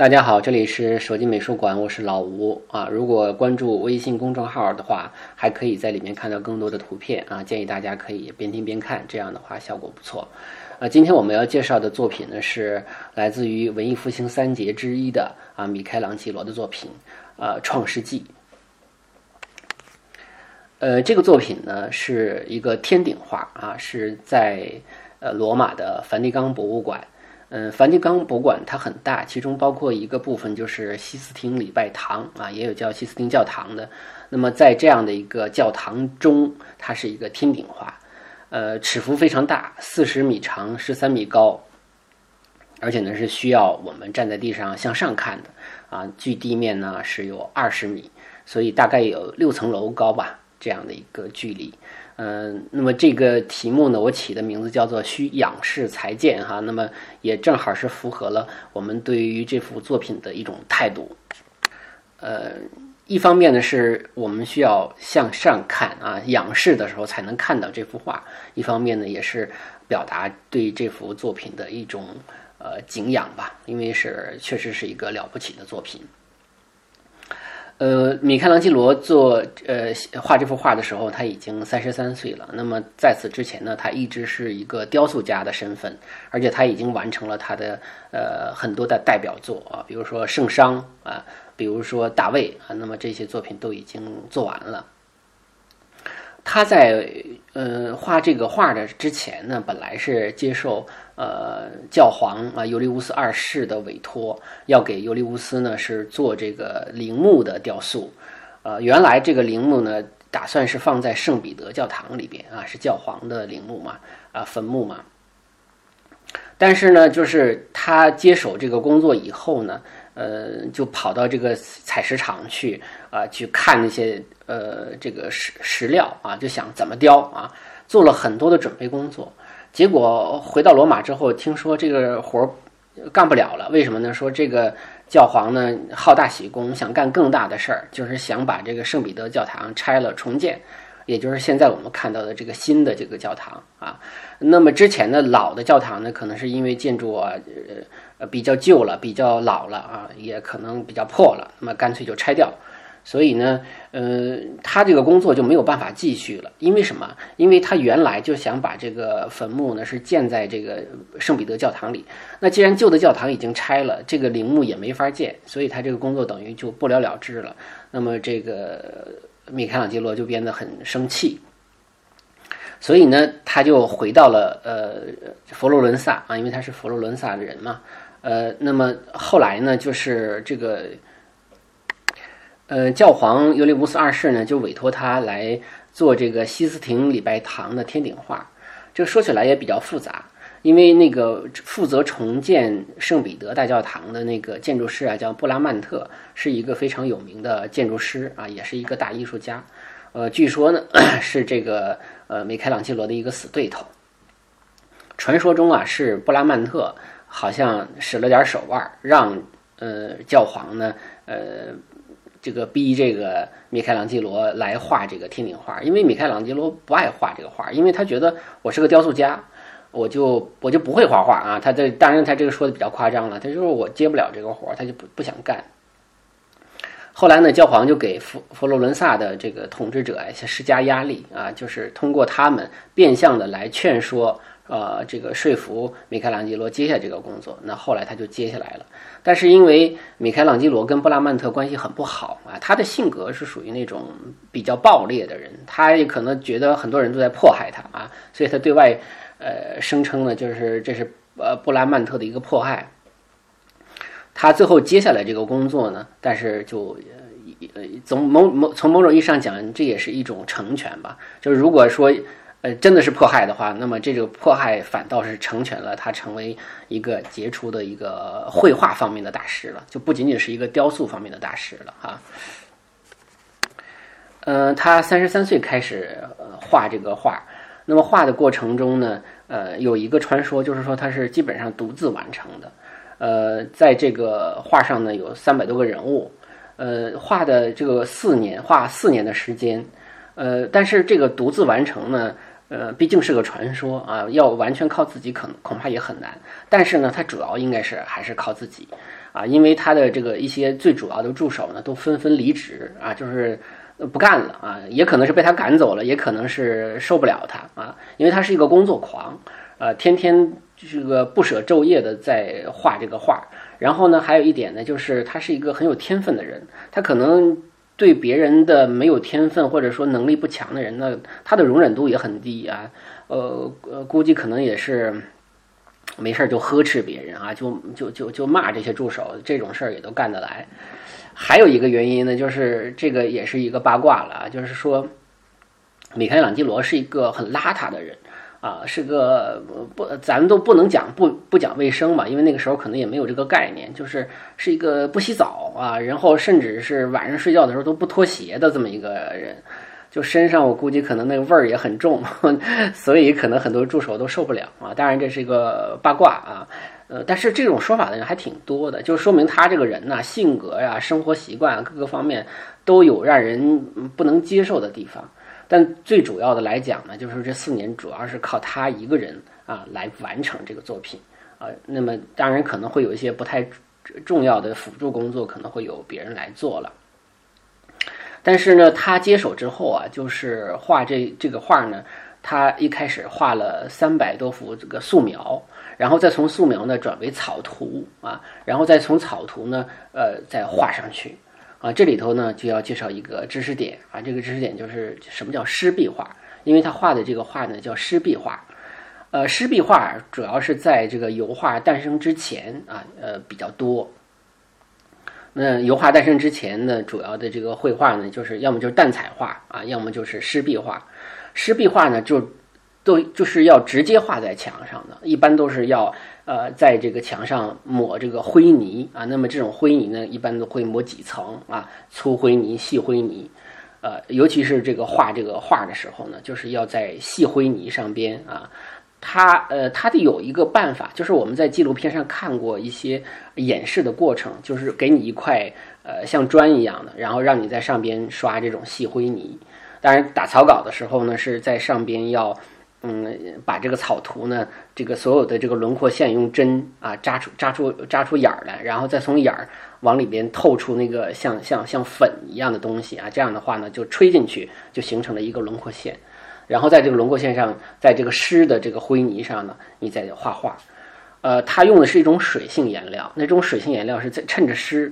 大家好，这里是手机美术馆，我是老吴啊。如果关注微信公众号的话，还可以在里面看到更多的图片啊。建议大家可以边听边看，这样的话效果不错。啊，今天我们要介绍的作品呢，是来自于文艺复兴三杰之一的啊米开朗基罗的作品啊《创世纪》。呃，这个作品呢是一个天顶画啊，是在呃罗马的梵蒂冈博物馆。嗯，梵蒂冈博物馆它很大，其中包括一个部分就是西斯廷礼拜堂啊，也有叫西斯廷教堂的。那么在这样的一个教堂中，它是一个天顶画，呃，尺幅非常大，四十米长，十三米高，而且呢是需要我们站在地上向上看的啊，距地面呢是有二十米，所以大概有六层楼高吧，这样的一个距离。嗯，那么这个题目呢，我起的名字叫做“需仰视才见”哈，那么也正好是符合了我们对于这幅作品的一种态度。呃，一方面呢，是我们需要向上看啊，仰视的时候才能看到这幅画；一方面呢，也是表达对这幅作品的一种呃敬仰吧，因为是确实是一个了不起的作品。呃，米开朗基罗做呃画这幅画的时候，他已经三十三岁了。那么在此之前呢，他一直是一个雕塑家的身份，而且他已经完成了他的呃很多的代表作啊，比如说圣殇啊，比如说大卫啊，那么这些作品都已经做完了。他在呃画这个画的之前呢，本来是接受呃教皇啊尤利乌斯二世的委托，要给尤利乌斯呢是做这个陵墓的雕塑。呃，原来这个陵墓呢，打算是放在圣彼得教堂里边啊，是教皇的陵墓嘛，啊坟墓嘛。但是呢，就是他接手这个工作以后呢。呃，就跑到这个采石场去啊，去看那些呃这个石石料啊，就想怎么雕啊，做了很多的准备工作。结果回到罗马之后，听说这个活儿干不了了。为什么呢？说这个教皇呢好大喜功，想干更大的事儿，就是想把这个圣彼得教堂拆了重建，也就是现在我们看到的这个新的这个教堂啊。那么之前的老的教堂呢，可能是因为建筑啊呃。比较旧了，比较老了啊，也可能比较破了，那么干脆就拆掉。所以呢，呃，他这个工作就没有办法继续了。因为什么？因为他原来就想把这个坟墓呢是建在这个圣彼得教堂里。那既然旧的教堂已经拆了，这个陵墓也没法建，所以他这个工作等于就不了了之了。那么这个米开朗基罗就变得很生气。所以呢，他就回到了呃佛罗伦萨啊，因为他是佛罗伦萨的人嘛。呃，那么后来呢，就是这个，呃，教皇尤利乌斯二世呢，就委托他来做这个西斯廷礼拜堂的天顶画。这说起来也比较复杂，因为那个负责重建圣彼得大教堂的那个建筑师啊，叫布拉曼特，是一个非常有名的建筑师啊，也是一个大艺术家。呃，据说呢，是这个呃米开朗基罗的一个死对头。传说中啊，是布拉曼特。好像使了点手腕，让呃教皇呢呃这个逼这个米开朗基罗来画这个天顶画，因为米开朗基罗不爱画这个画，因为他觉得我是个雕塑家，我就我就不会画画啊。他这当然他这个说的比较夸张了，他就是我接不了这个活，他就不不想干。后来呢，教皇就给佛佛罗伦萨的这个统治者施加压力啊，就是通过他们变相的来劝说。呃，这个说服米开朗基罗接下这个工作，那后来他就接下来了。但是因为米开朗基罗跟布拉曼特关系很不好啊，他的性格是属于那种比较暴烈的人，他也可能觉得很多人都在迫害他啊，所以他对外呃声称呢，就是这是呃布拉曼特的一个迫害。他最后接下来这个工作呢，但是就呃从某某从某种意义上讲，这也是一种成全吧。就是如果说。呃，真的是迫害的话，那么这个迫害反倒是成全了他成为一个杰出的一个绘画方面的大师了，就不仅仅是一个雕塑方面的大师了哈。嗯，他三十三岁开始画这个画，那么画的过程中呢，呃，有一个传说，就是说他是基本上独自完成的。呃，在这个画上呢，有三百多个人物，呃，画的这个四年，画四年的时间，呃，但是这个独自完成呢，呃，毕竟是个传说啊，要完全靠自己，可能恐怕也很难。但是呢，他主要应该是还是靠自己啊，因为他的这个一些最主要的助手呢，都纷纷离职啊，就是不干了啊，也可能是被他赶走了，也可能是受不了他啊，因为他是一个工作狂，呃，天天。这个不舍昼夜的在画这个画，然后呢，还有一点呢，就是他是一个很有天分的人，他可能对别人的没有天分或者说能力不强的人呢，他的容忍度也很低啊，呃呃，估计可能也是没事就呵斥别人啊，就就就就骂这些助手，这种事儿也都干得来。还有一个原因呢，就是这个也是一个八卦了啊，就是说米开朗基罗是一个很邋遢的人。啊，是个不，咱们都不能讲不不讲卫生嘛，因为那个时候可能也没有这个概念，就是是一个不洗澡啊，然后甚至是晚上睡觉的时候都不脱鞋的这么一个人，就身上我估计可能那个味儿也很重，所以可能很多助手都受不了啊。当然这是一个八卦啊，呃，但是这种说法的人还挺多的，就说明他这个人呢，性格呀、生活习惯各个方面都有让人不能接受的地方。但最主要的来讲呢，就是这四年主要是靠他一个人啊来完成这个作品啊。那么当然可能会有一些不太重要的辅助工作，可能会有别人来做了。但是呢，他接手之后啊，就是画这这个画呢，他一开始画了三百多幅这个素描，然后再从素描呢转为草图啊，然后再从草图呢呃再画上去。啊，这里头呢就要介绍一个知识点啊，这个知识点就是什么叫湿壁画，因为他画的这个画呢叫湿壁画，呃，湿壁画主要是在这个油画诞生之前啊，呃比较多。那油画诞生之前呢，主要的这个绘画呢，就是要么就是淡彩画啊，要么就是湿壁画。湿壁画呢就都就是要直接画在墙上的，一般都是要。呃，在这个墙上抹这个灰泥啊，那么这种灰泥呢，一般都会抹几层啊，粗灰泥、细灰泥，呃，尤其是这个画这个画的时候呢，就是要在细灰泥上边啊，它呃，它得有一个办法，就是我们在纪录片上看过一些演示的过程，就是给你一块呃像砖一样的，然后让你在上边刷这种细灰泥，当然打草稿的时候呢，是在上边要。嗯，把这个草图呢，这个所有的这个轮廓线用针啊扎出扎出扎出眼儿来，然后再从眼儿往里边透出那个像像像粉一样的东西啊，这样的话呢，就吹进去，就形成了一个轮廓线。然后在这个轮廓线上，在这个湿的这个灰泥上呢，你再画画。呃，它用的是一种水性颜料，那种水性颜料是在趁着湿，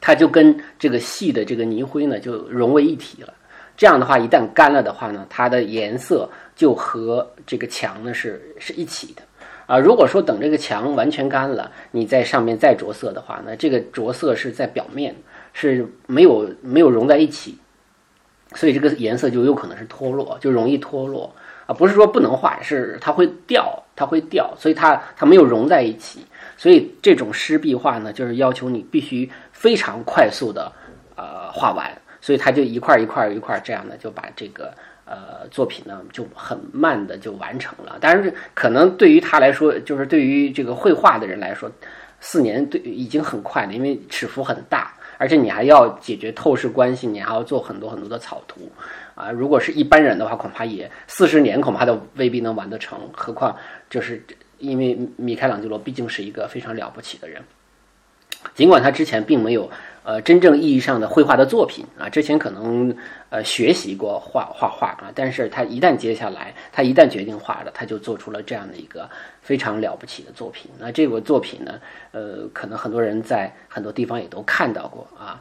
它就跟这个细的这个泥灰呢就融为一体了。这样的话，一旦干了的话呢，它的颜色。就和这个墙呢是是一起的啊。如果说等这个墙完全干了，你在上面再着色的话呢，这个着色是在表面，是没有没有融在一起，所以这个颜色就有可能是脱落，就容易脱落啊。不是说不能画，是它会掉，它会掉，所以它它没有融在一起。所以这种湿壁画呢，就是要求你必须非常快速的呃画完，所以它就一块一块一块这样的就把这个。呃，作品呢就很慢的就完成了，但是可能对于他来说，就是对于这个绘画的人来说，四年对已经很快了，因为尺幅很大，而且你还要解决透视关系，你还要做很多很多的草图啊。如果是一般人的话，恐怕也四十年恐怕都未必能完得成，何况就是因为米开朗基罗毕竟是一个非常了不起的人，尽管他之前并没有。呃，真正意义上的绘画的作品啊，之前可能呃学习过画画画啊，但是他一旦接下来，他一旦决定画了，他就做出了这样的一个非常了不起的作品。那这个作品呢，呃，可能很多人在很多地方也都看到过啊。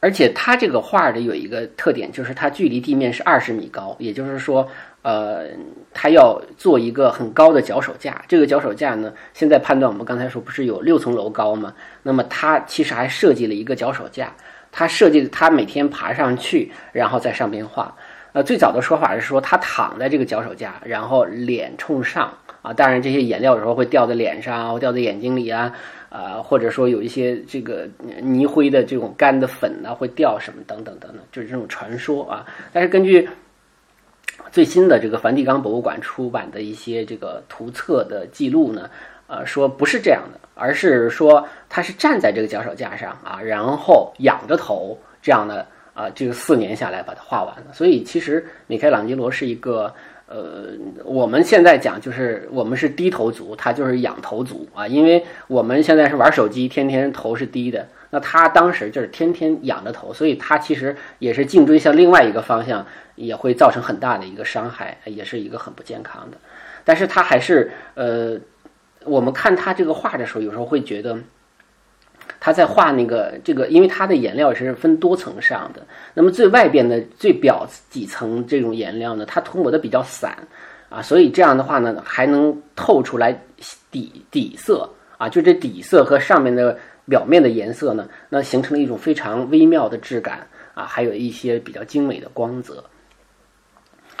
而且他这个画的有一个特点，就是它距离地面是二十米高，也就是说。呃，他要做一个很高的脚手架。这个脚手架呢，现在判断我们刚才说不是有六层楼高吗？那么他其实还设计了一个脚手架。他设计他每天爬上去，然后在上边画。呃，最早的说法是说他躺在这个脚手架，然后脸冲上啊，当然这些颜料有时候会掉在脸上，或掉在眼睛里啊，啊，或者说有一些这个泥灰的这种干的粉呢会掉什么等等等等，就是这种传说啊。但是根据最新的这个梵蒂冈博物馆出版的一些这个图册的记录呢，呃，说不是这样的，而是说他是站在这个脚手架上啊，然后仰着头这样的啊，这个四年下来把它画完了。所以其实米开朗基罗是一个呃，我们现在讲就是我们是低头族，他就是仰头族啊，因为我们现在是玩手机，天天头是低的。那他当时就是天天仰着头，所以他其实也是颈椎向另外一个方向，也会造成很大的一个伤害，也是一个很不健康的。但是他还是呃，我们看他这个画的时候，有时候会觉得他在画那个这个，因为它的颜料是分多层上的，那么最外边的最表几层这种颜料呢，它涂抹的比较散啊，所以这样的话呢，还能透出来底底色啊，就这底色和上面的。表面的颜色呢，那形成了一种非常微妙的质感啊，还有一些比较精美的光泽。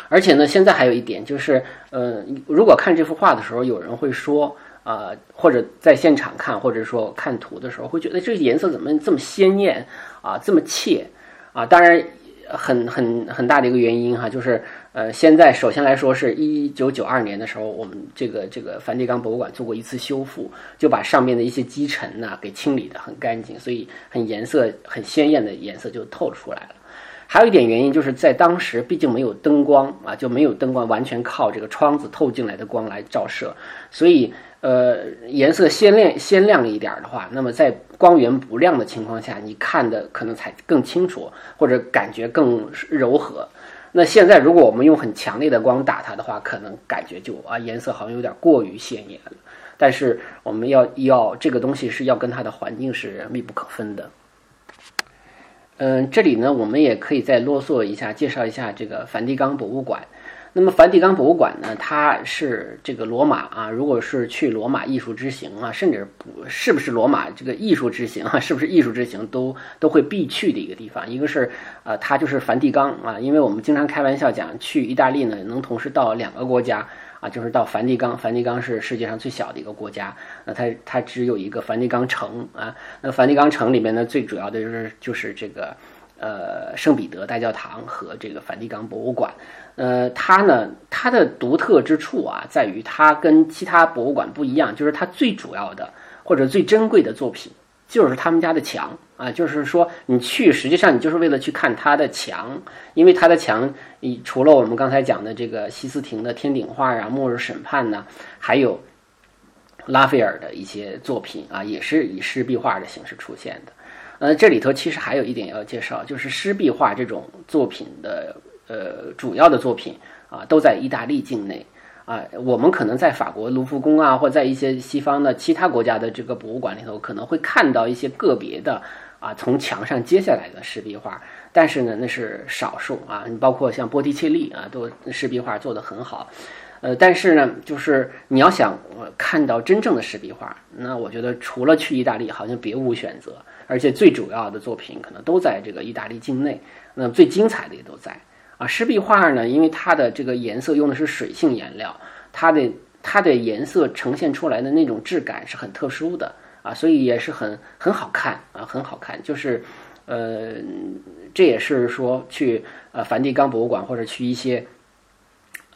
而且呢，现在还有一点就是，呃，如果看这幅画的时候，有人会说啊，或者在现场看，或者说看图的时候，会觉得这个颜色怎么这么鲜艳啊，这么切啊？当然，很很很大的一个原因哈，就是。呃，现在首先来说，是一九九二年的时候，我们这个这个梵蒂冈博物馆做过一次修复，就把上面的一些积尘呐给清理的很干净，所以很颜色很鲜艳的颜色就透出来了。还有一点原因就是在当时毕竟没有灯光啊，就没有灯光，完全靠这个窗子透进来的光来照射，所以呃颜色鲜亮鲜亮一点的话，那么在光源不亮的情况下，你看的可能才更清楚，或者感觉更柔和。那现在，如果我们用很强烈的光打它的话，可能感觉就啊颜色好像有点过于鲜艳了。但是我们要要这个东西是要跟它的环境是密不可分的。嗯，这里呢，我们也可以再啰嗦一下，介绍一下这个梵蒂冈博物馆。那么梵蒂冈博物馆呢，它是这个罗马啊，如果是去罗马艺术之行啊，甚至不是不是罗马这个艺术之行啊，是不是艺术之行都都会必去的一个地方。一个是呃，它就是梵蒂冈啊，因为我们经常开玩笑讲，去意大利呢能同时到两个国家啊，就是到梵蒂冈。梵蒂冈是世界上最小的一个国家，那它它只有一个梵蒂冈城啊。那梵蒂冈城里面呢，最主要的就是就是这个呃圣彼得大教堂和这个梵蒂冈博物馆。呃，它呢，它的独特之处啊，在于它跟其他博物馆不一样，就是它最主要的或者最珍贵的作品，就是他们家的墙啊，就是说你去，实际上你就是为了去看他的墙，因为他的墙，除了我们刚才讲的这个西斯廷的天顶画啊、末日审判呢，还有拉斐尔的一些作品啊，也是以湿壁画的形式出现的。呃，这里头其实还有一点要介绍，就是湿壁画这种作品的。呃，主要的作品啊，都在意大利境内啊。我们可能在法国卢浮宫啊，或在一些西方的其他国家的这个博物馆里头，可能会看到一些个别的啊，从墙上揭下来的石壁画。但是呢，那是少数啊。你包括像波提切利啊，都石壁画做得很好。呃，但是呢，就是你要想看到真正的石壁画，那我觉得除了去意大利，好像别无选择。而且最主要的作品可能都在这个意大利境内，那最精彩的也都在。啊，湿壁画呢，因为它的这个颜色用的是水性颜料，它的它的颜色呈现出来的那种质感是很特殊的啊，所以也是很很好看啊，很好看。就是，呃，这也是说去呃梵蒂冈博物馆或者去一些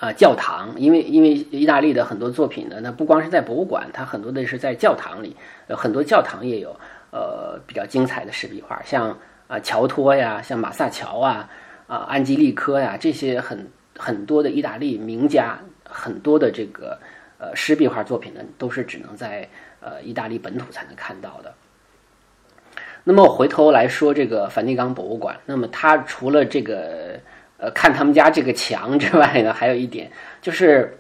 啊教堂，因为因为意大利的很多作品呢，那不光是在博物馆，它很多的是在教堂里，很多教堂也有呃比较精彩的湿壁画，像啊乔托呀，像马萨乔啊。啊，安吉利科呀，这些很很多的意大利名家，很多的这个呃湿壁画作品呢，都是只能在呃意大利本土才能看到的。那么我回头来说这个梵蒂冈博物馆，那么它除了这个呃看他们家这个墙之外呢，还有一点就是，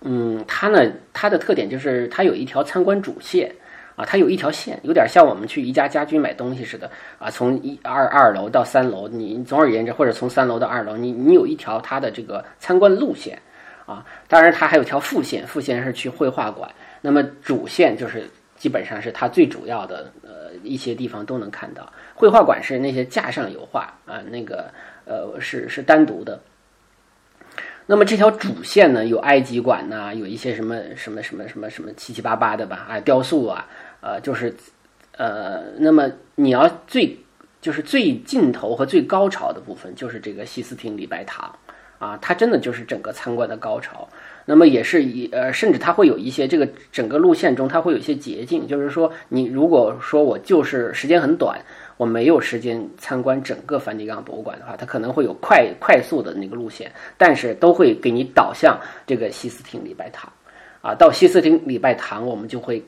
嗯，它呢它的特点就是它有一条参观主线。啊，它有一条线，有点像我们去宜家家居买东西似的啊。从一二二楼到三楼，你总而言之，或者从三楼到二楼，你你有一条它的这个参观路线啊。当然，它还有条副线，副线是去绘画馆。那么主线就是基本上是它最主要的呃一些地方都能看到。绘画馆是那些架上油画啊，那个呃是是单独的。那么这条主线呢，有埃及馆呐，有一些什么什么什么什么什么七七八八的吧，啊，雕塑啊，呃，就是，呃，那么你要最就是最尽头和最高潮的部分，就是这个西斯廷礼拜堂，啊，它真的就是整个参观的高潮。那么也是一呃，甚至它会有一些这个整个路线中，它会有一些捷径，就是说你如果说我就是时间很短。我没有时间参观整个梵蒂冈博物馆的话，它可能会有快快速的那个路线，但是都会给你导向这个西斯廷礼拜堂，啊，到西斯廷礼拜堂，我们就会，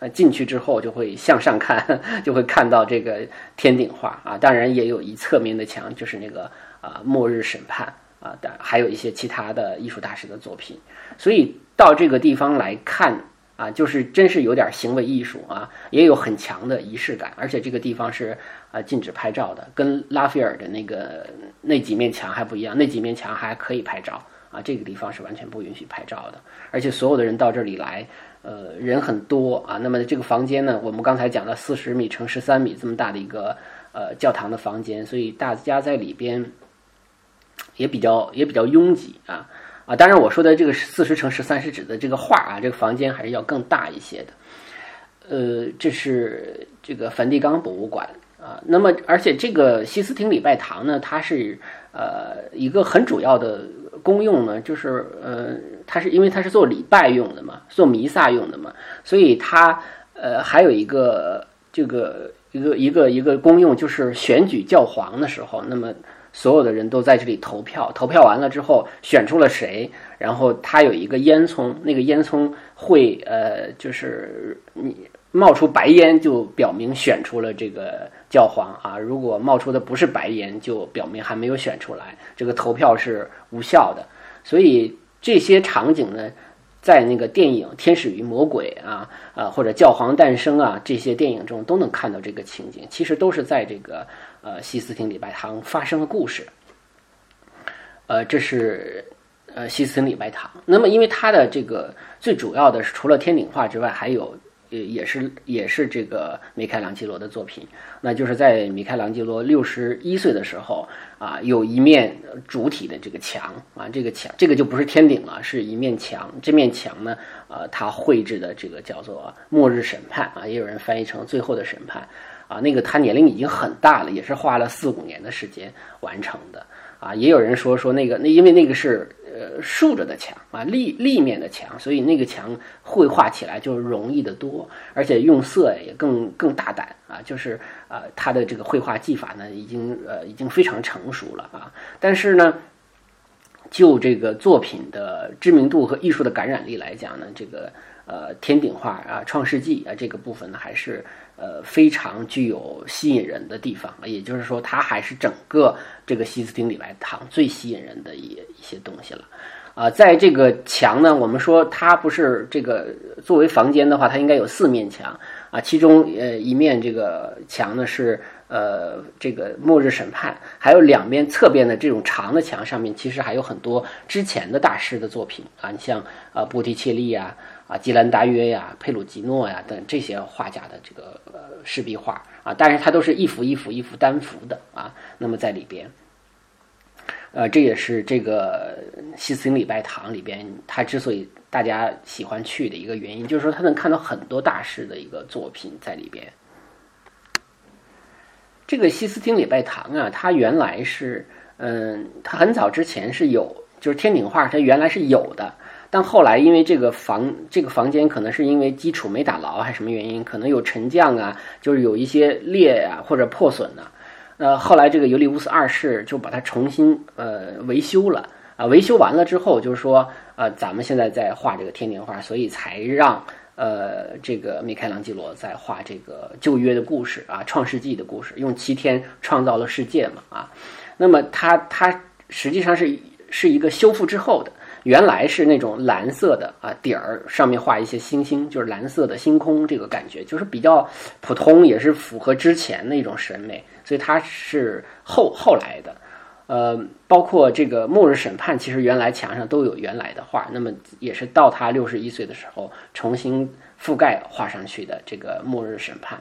呃，进去之后就会向上看，就会看到这个天顶画啊，当然也有一侧面的墙，就是那个啊末日审判啊，的还有一些其他的艺术大师的作品，所以到这个地方来看。啊，就是真是有点行为艺术啊，也有很强的仪式感，而且这个地方是啊禁止拍照的，跟拉斐尔的那个那几面墙还不一样，那几面墙还可以拍照啊，这个地方是完全不允许拍照的，而且所有的人到这里来，呃，人很多啊，那么这个房间呢，我们刚才讲了四十米乘十三米这么大的一个呃教堂的房间，所以大家在里边也比较也比较拥挤啊。啊，当然我说的这个四十乘十三是指的这个画啊，这个房间还是要更大一些的。呃，这是这个梵蒂冈博物馆啊。那么，而且这个西斯廷礼拜堂呢，它是呃一个很主要的功用呢，就是呃，它是因为它是做礼拜用的嘛，做弥撒用的嘛，所以它呃还有一个这个一个一个一个功用，就是选举教皇的时候，那么。所有的人都在这里投票，投票完了之后选出了谁，然后他有一个烟囱，那个烟囱会呃，就是你冒出白烟，就表明选出了这个教皇啊。如果冒出的不是白烟，就表明还没有选出来，这个投票是无效的。所以这些场景呢，在那个电影《天使与魔鬼》啊啊或者《教皇诞生》啊这些电影中都能看到这个情景，其实都是在这个。呃，西斯廷礼拜堂发生的故事，呃，这是呃西斯廷礼拜堂。那么，因为它的这个最主要的是除了天顶画之外，还有也也是也是这个米开朗基罗的作品。那就是在米开朗基罗六十一岁的时候啊，有一面主体的这个墙啊，这个墙这个就不是天顶了，是一面墙。这面墙呢，呃，他绘制的这个叫做《末日审判》啊，也有人翻译成《最后的审判》。啊，那个他年龄已经很大了，也是花了四五年的时间完成的。啊，也有人说说那个那因为那个是呃竖着的墙啊，立立面的墙，所以那个墙绘画起来就容易得多，而且用色也更更大胆啊。就是啊，他的这个绘画技法呢，已经呃已经非常成熟了啊。但是呢，就这个作品的知名度和艺术的感染力来讲呢，这个呃天顶画啊，创世纪啊这个部分呢还是。呃，非常具有吸引人的地方，也就是说，它还是整个这个西斯廷礼拜堂最吸引人的一一些东西了。啊，在这个墙呢，我们说它不是这个作为房间的话，它应该有四面墙啊，其中呃一面这个墙呢是呃这个末日审判，还有两边侧边的这种长的墙上面，其实还有很多之前的大师的作品啊，你像啊波提切利呀。啊，吉兰达约呀、佩鲁吉诺呀等这些画家的这个呃石壁画啊，但是它都是一幅一幅一幅单幅的啊。那么在里边，呃，这也是这个西斯廷礼拜堂里边，它之所以大家喜欢去的一个原因，就是说它能看到很多大师的一个作品在里边。这个西斯廷礼拜堂啊，它原来是，嗯，它很早之前是有，就是天顶画，它原来是有的。但后来，因为这个房这个房间可能是因为基础没打牢，还是什么原因，可能有沉降啊，就是有一些裂啊或者破损呢。呃，后来这个尤利乌斯二世就把它重新呃维修了啊，维修完了之后，就是说呃，咱们现在在画这个天顶画，所以才让呃这个米开朗基罗在画这个旧约的故事啊，创世纪的故事，用七天创造了世界嘛啊。那么他他实际上是是一个修复之后的。原来是那种蓝色的啊底儿，上面画一些星星，就是蓝色的星空，这个感觉就是比较普通，也是符合之前的一种审美，所以它是后后来的。呃，包括这个末日审判，其实原来墙上都有原来的画，那么也是到他六十一岁的时候重新覆盖画上去的这个末日审判。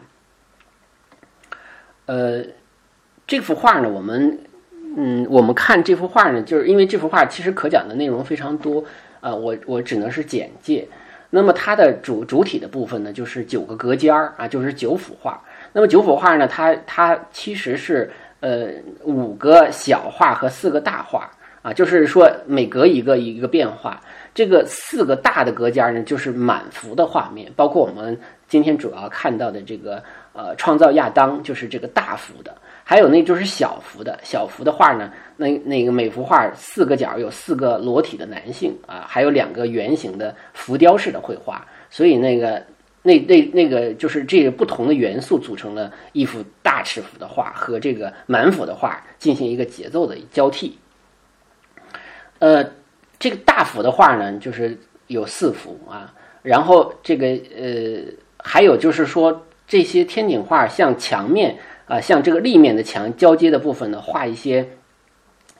呃，这幅画呢，我们。嗯，我们看这幅画呢，就是因为这幅画其实可讲的内容非常多，啊，我我只能是简介。那么它的主主体的部分呢，就是九个隔间儿啊，就是九幅画。那么九幅画呢，它它其实是呃五个小画和四个大画啊，就是说每隔一个一个变化。这个四个大的隔间呢，就是满幅的画面，包括我们今天主要看到的这个呃创造亚当，就是这个大幅的。还有那就是小幅的，小幅的画呢，那那个每幅画四个角有四个裸体的男性啊，还有两个圆形的浮雕式的绘画，所以那个那那那个就是这个不同的元素组成了一幅大尺幅的画和这个满幅的画进行一个节奏的交替。呃，这个大幅的画呢，就是有四幅啊，然后这个呃还有就是说这些天顶画像墙面。啊，像这个立面的墙交接的部分呢，画一些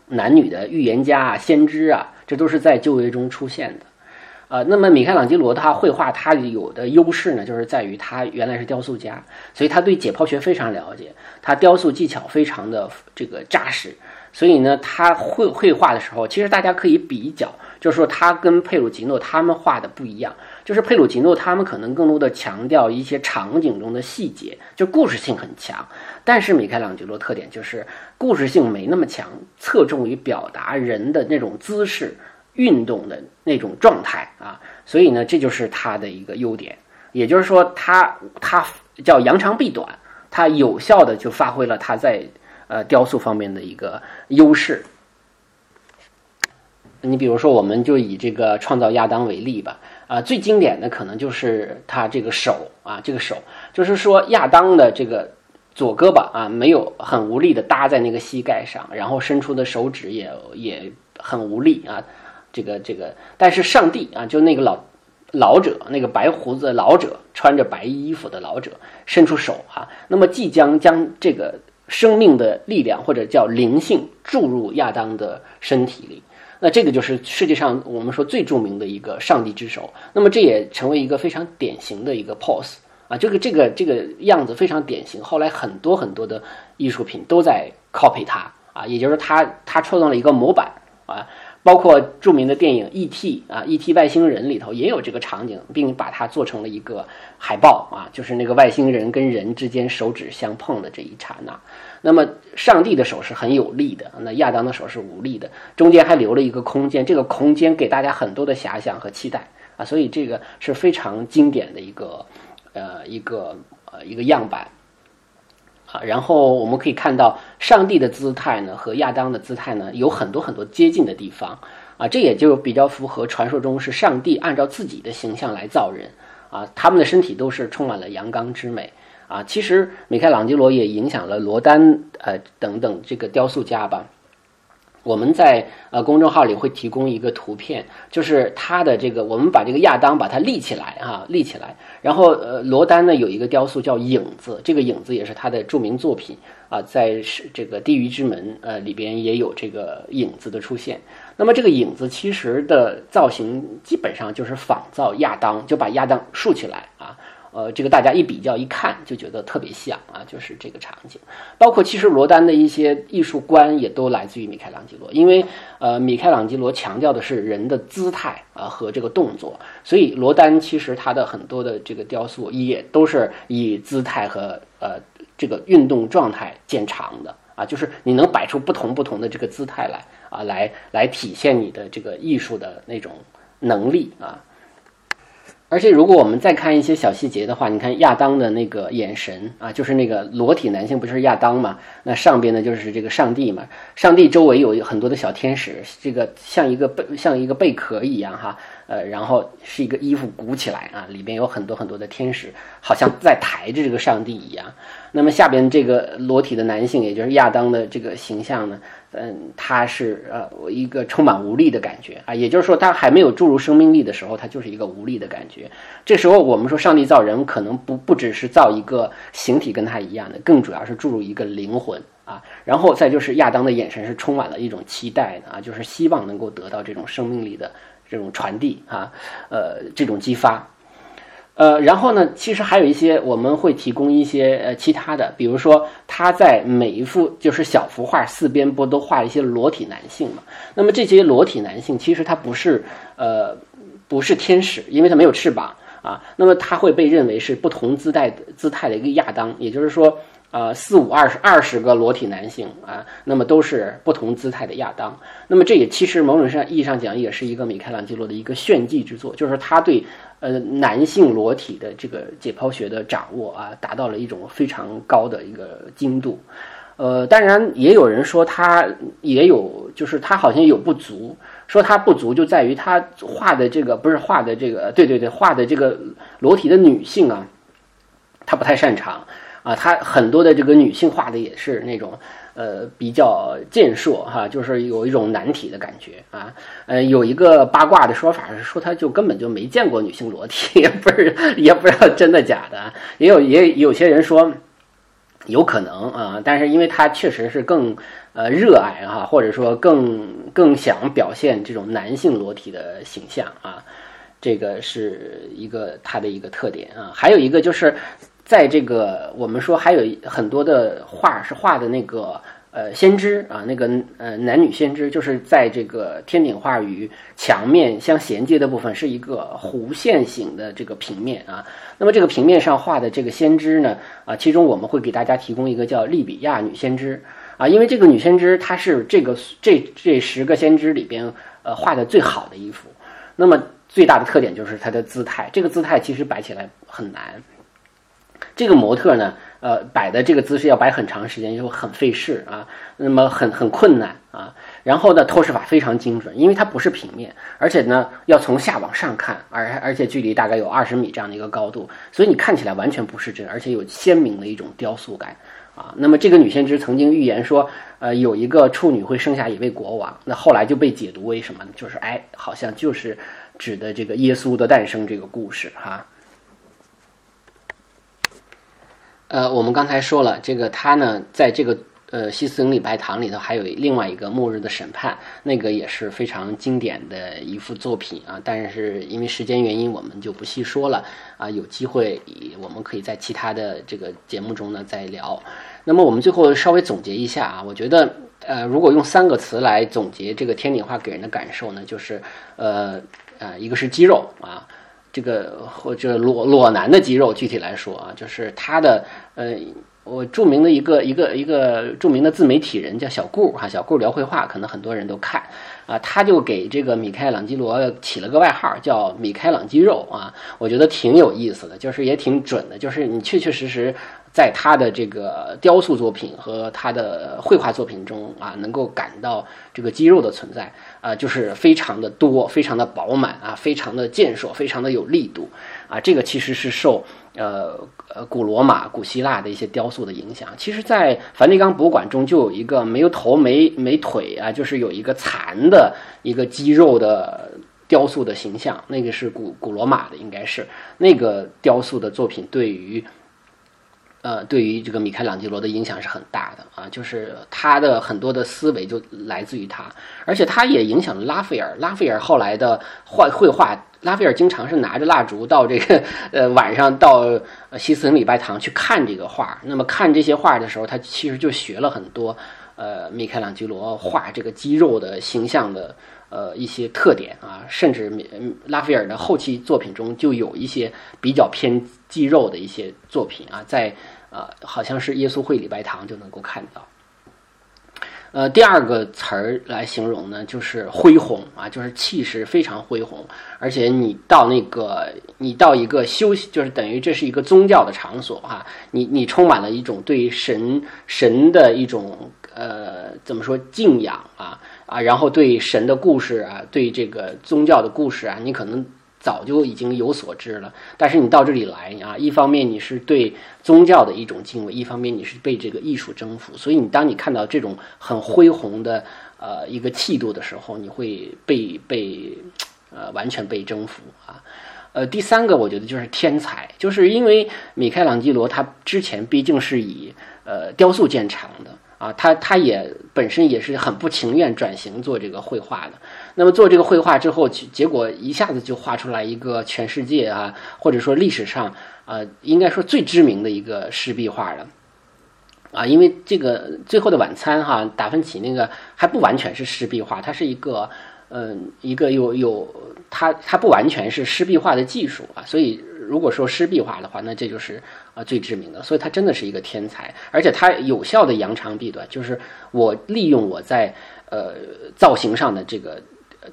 男女的预言家啊、先知啊，这都是在旧约中出现的。啊，那么米开朗基罗他绘画他有的优势呢，就是在于他原来是雕塑家，所以他对解剖学非常了解，他雕塑技巧非常的这个扎实，所以呢，他绘绘画的时候，其实大家可以比较，就是说他跟佩鲁吉诺他们画的不一样。就是佩鲁吉诺他们可能更多的强调一些场景中的细节，就故事性很强。但是米开朗基罗特点就是故事性没那么强，侧重于表达人的那种姿势、运动的那种状态啊。所以呢，这就是他的一个优点。也就是说，他他叫扬长避短，他有效的就发挥了他在呃雕塑方面的一个优势。你比如说，我们就以这个创造亚当为例吧。啊，最经典的可能就是他这个手啊，这个手就是说亚当的这个左胳膊啊，没有很无力的搭在那个膝盖上，然后伸出的手指也也很无力啊，这个这个，但是上帝啊，就那个老老者，那个白胡子老者，穿着白衣服的老者，伸出手哈，那么即将将这个生命的力量或者叫灵性注入亚当的身体里。那这个就是世界上我们说最著名的一个上帝之手，那么这也成为一个非常典型的一个 pose 啊，这个这个这个样子非常典型。后来很多很多的艺术品都在 copy 它啊，也就是它它创造了一个模板啊。包括著名的电影《E.T.》啊，《E.T. 外星人》里头也有这个场景，并把它做成了一个海报啊，就是那个外星人跟人之间手指相碰的这一刹那。那么上帝的手是很有力的，那亚当的手是无力的，中间还留了一个空间，这个空间给大家很多的遐想和期待啊，所以这个是非常经典的一个呃一个呃一个样板。啊，然后我们可以看到上帝的姿态呢和亚当的姿态呢有很多很多接近的地方啊，这也就比较符合传说中是上帝按照自己的形象来造人啊，他们的身体都是充满了阳刚之美啊。其实米开朗基罗也影响了罗丹呃等等这个雕塑家吧。我们在呃公众号里会提供一个图片，就是他的这个，我们把这个亚当把它立起来哈，立起来。然后呃罗丹呢有一个雕塑叫影子，这个影子也是他的著名作品啊，在是这个地狱之门呃里边也有这个影子的出现。那么这个影子其实的造型基本上就是仿造亚当，就把亚当竖起来。呃，这个大家一比较一看就觉得特别像啊，就是这个场景。包括其实罗丹的一些艺术观也都来自于米开朗基罗，因为呃，米开朗基罗强调的是人的姿态啊和这个动作，所以罗丹其实他的很多的这个雕塑也都是以姿态和呃这个运动状态见长的啊，就是你能摆出不同不同的这个姿态来啊，来来体现你的这个艺术的那种能力啊。而且，如果我们再看一些小细节的话，你看亚当的那个眼神啊，就是那个裸体男性不是亚当嘛？那上边呢就是这个上帝嘛？上帝周围有很多的小天使，这个像一个贝像一个贝壳一样哈，呃，然后是一个衣服鼓起来啊，里边有很多很多的天使，好像在抬着这个上帝一样。那么下边这个裸体的男性，也就是亚当的这个形象呢？嗯，他是呃一个充满无力的感觉啊，也就是说，他还没有注入生命力的时候，他就是一个无力的感觉。这时候我们说，上帝造人可能不不只是造一个形体跟他一样的，更主要是注入一个灵魂啊。然后再就是亚当的眼神是充满了一种期待的啊，就是希望能够得到这种生命力的这种传递啊，呃，这种激发。呃，然后呢，其实还有一些我们会提供一些呃其他的，比如说他在每一幅就是小幅画四边不都画一些裸体男性嘛？那么这些裸体男性其实他不是呃不是天使，因为他没有翅膀啊，那么他会被认为是不同姿态姿态的一个亚当，也就是说。呃，四五二十二十个裸体男性啊，那么都是不同姿态的亚当。那么这也其实某种上意义上讲，也是一个米开朗基罗的一个炫技之作，就是他对呃男性裸体的这个解剖学的掌握啊，达到了一种非常高的一个精度。呃，当然也有人说他也有，就是他好像有不足，说他不足就在于他画的这个不是画的这个，对对对，画的这个裸体的女性啊，他不太擅长。啊，他很多的这个女性画的也是那种，呃，比较健硕哈，就是有一种男体的感觉啊。呃，有一个八卦的说法是说，他就根本就没见过女性裸体，也不是也不知道真的假的。也有也有些人说有可能啊，但是因为他确实是更呃热爱哈，或者说更更想表现这种男性裸体的形象啊，这个是一个他的一个特点啊。还有一个就是。在这个，我们说还有很多的画是画的那个呃先知啊，那个呃男女先知，就是在这个天顶画与墙面相衔接的部分是一个弧线形的这个平面啊。那么这个平面上画的这个先知呢啊，其中我们会给大家提供一个叫利比亚女先知啊，因为这个女先知她是这个这这十个先知里边呃画的最好的一幅。那么最大的特点就是她的姿态，这个姿态其实摆起来很难。这个模特呢，呃，摆的这个姿势要摆很长时间，就很费事啊，那么很很困难啊。然后呢，透视法非常精准，因为它不是平面，而且呢要从下往上看，而而且距离大概有二十米这样的一个高度，所以你看起来完全不是真，而且有鲜明的一种雕塑感啊。那么这个女先知曾经预言说，呃，有一个处女会生下一位国王，那后来就被解读为什么呢？就是哎，好像就是指的这个耶稣的诞生这个故事哈。呃，我们刚才说了，这个他呢，在这个呃西斯廷礼拜堂里头，还有另外一个末日的审判，那个也是非常经典的一幅作品啊。但是因为时间原因，我们就不细说了啊。有机会，我们可以在其他的这个节目中呢再聊。那么我们最后稍微总结一下啊，我觉得呃，如果用三个词来总结这个天顶画给人的感受呢，就是呃呃，一个是肌肉啊。这个或者裸裸男的肌肉，具体来说啊，就是他的呃，我著名的一个一个一个著名的自媒体人叫小顾哈，小顾聊绘画，可能很多人都看啊，他就给这个米开朗基罗起了个外号叫米开朗肌肉啊，我觉得挺有意思的，就是也挺准的，就是你确确实实。在他的这个雕塑作品和他的绘画作品中啊，能够感到这个肌肉的存在啊，就是非常的多，非常的饱满啊，非常的健硕，非常的有力度啊。这个其实是受呃呃古罗马、古希腊的一些雕塑的影响。其实，在梵蒂冈博物馆中就有一个没有头、没没腿啊，就是有一个残的一个肌肉的雕塑的形象，那个是古古罗马的，应该是那个雕塑的作品对于。呃，对于这个米开朗基罗的影响是很大的啊，就是他的很多的思维就来自于他，而且他也影响了拉斐尔。拉斐尔后来的画绘画，拉斐尔经常是拿着蜡烛到这个呃晚上到西斯廷礼拜堂去看这个画。那么看这些画的时候，他其实就学了很多呃米开朗基罗画这个肌肉的形象的呃一些特点啊，甚至拉斐尔的后期作品中就有一些比较偏。祭肉的一些作品啊，在呃，好像是耶稣会礼拜堂就能够看到。呃，第二个词儿来形容呢，就是恢宏啊，就是气势非常恢宏，而且你到那个，你到一个休息，就是等于这是一个宗教的场所哈，你你充满了一种对神神的一种呃，怎么说敬仰啊啊，然后对神的故事啊，对这个宗教的故事啊，你可能。早就已经有所知了，但是你到这里来啊，一方面你是对宗教的一种敬畏，一方面你是被这个艺术征服，所以你当你看到这种很恢宏的呃一个气度的时候，你会被被呃完全被征服啊。呃，第三个我觉得就是天才，就是因为米开朗基罗他之前毕竟是以呃雕塑见长的啊，他他也本身也是很不情愿转型做这个绘画的。那么做这个绘画之后，结果一下子就画出来一个全世界啊，或者说历史上啊，应该说最知名的一个湿壁画了。啊，因为这个《最后的晚餐》哈，达芬奇那个还不完全是湿壁画，它是一个，嗯，一个有有它它不完全是湿壁画的技术啊，所以如果说湿壁画的话，那这就是啊最知名的，所以他真的是一个天才，而且他有效的扬长避短，就是我利用我在呃造型上的这个。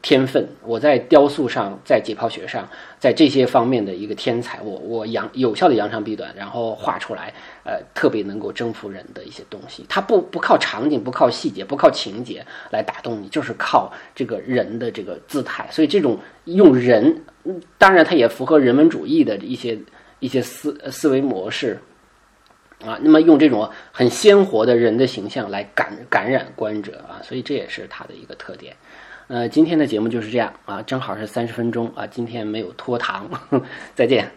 天分，我在雕塑上，在解剖学上，在这些方面的一个天才，我我扬有效的扬长避短，然后画出来，呃，特别能够征服人的一些东西。它不不靠场景，不靠细节，不靠情节来打动你，就是靠这个人的这个姿态。所以这种用人，当然它也符合人文主义的一些一些思思维模式啊。那么用这种很鲜活的人的形象来感感染观者啊，所以这也是它的一个特点。呃，今天的节目就是这样啊，正好是三十分钟啊，今天没有拖堂，再见。